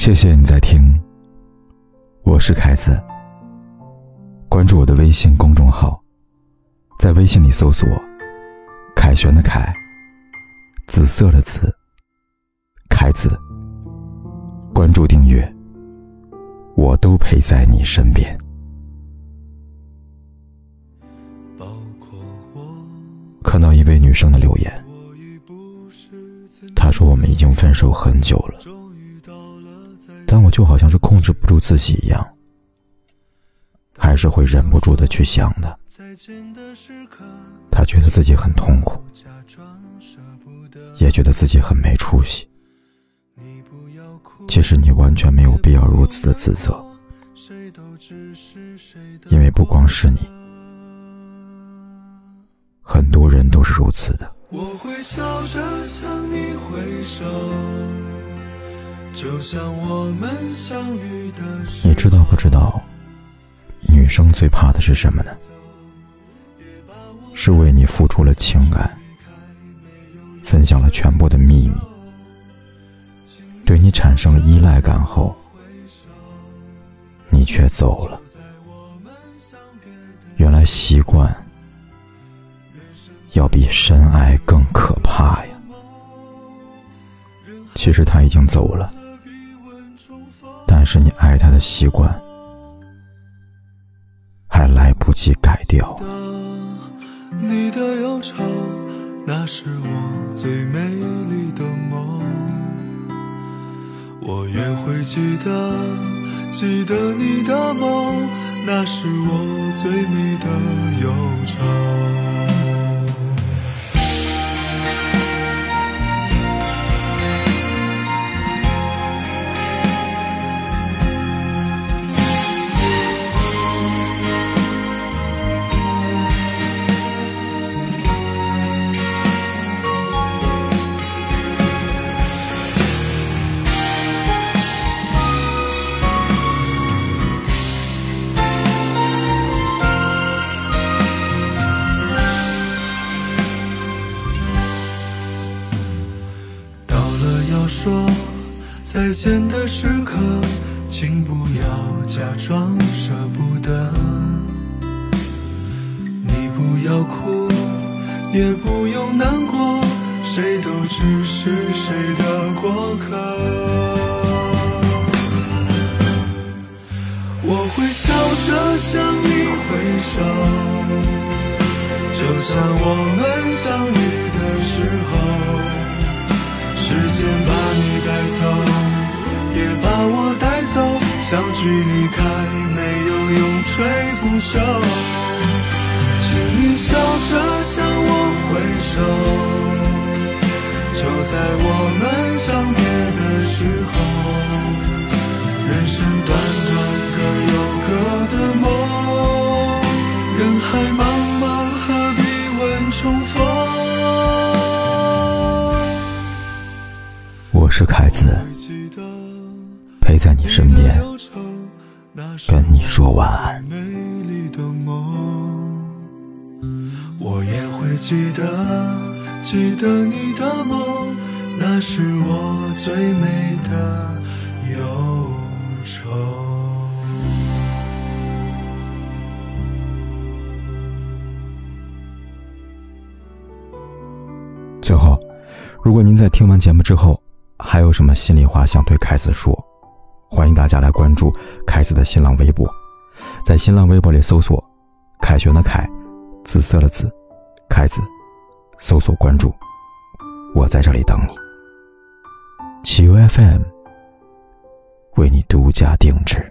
谢谢你在听，我是凯子。关注我的微信公众号，在微信里搜索“凯旋的凯”，紫色的紫，凯子。关注订阅，我都陪在你身边。看到一位女生的留言，她说：“我们已经分手很久了，但我就好像是控制不住自己一样，还是会忍不住的去想的。他觉得自己很痛苦，也觉得自己很没出息。其实你完全没有必要如此的自责，因为不光是你。”很多人都是如此的。我会笑着向你挥手，就像我们相遇的就像我们相遇的你知道不知道，女生最怕的是什么呢？是为你付出了情感，分享了全部的秘密，对你产生了依赖感后，你却走了。原来习惯。要比深爱更可怕呀！其实他已经走了，但是你爱他的习惯还来不及改掉。你的忧愁，那是我最美丽的梦。我也会记得，记得你的梦，那是我最美的忧愁。说再见的时刻，请不要假装舍不得。你不要哭，也不用难过，谁都只是谁的过客。我会笑着向你挥手，就像我们相遇的时候。时间把相聚离开，没有永垂不朽。请你笑着向我挥手，就在我们相别的时候。人生短短，各有各的梦。人海茫茫，何必问重逢？我是凯子，陪在你身边，跟你说晚安。我也会记得，记得你的梦，那是我最美的忧愁。最后，如果您在听完节目之后，还有什么心里话想对凯子说？欢迎大家来关注凯子的新浪微博，在新浪微博里搜索“凯旋的凯，紫色的紫，凯子”，搜索关注，我在这里等你。企鹅 FM 为你独家定制。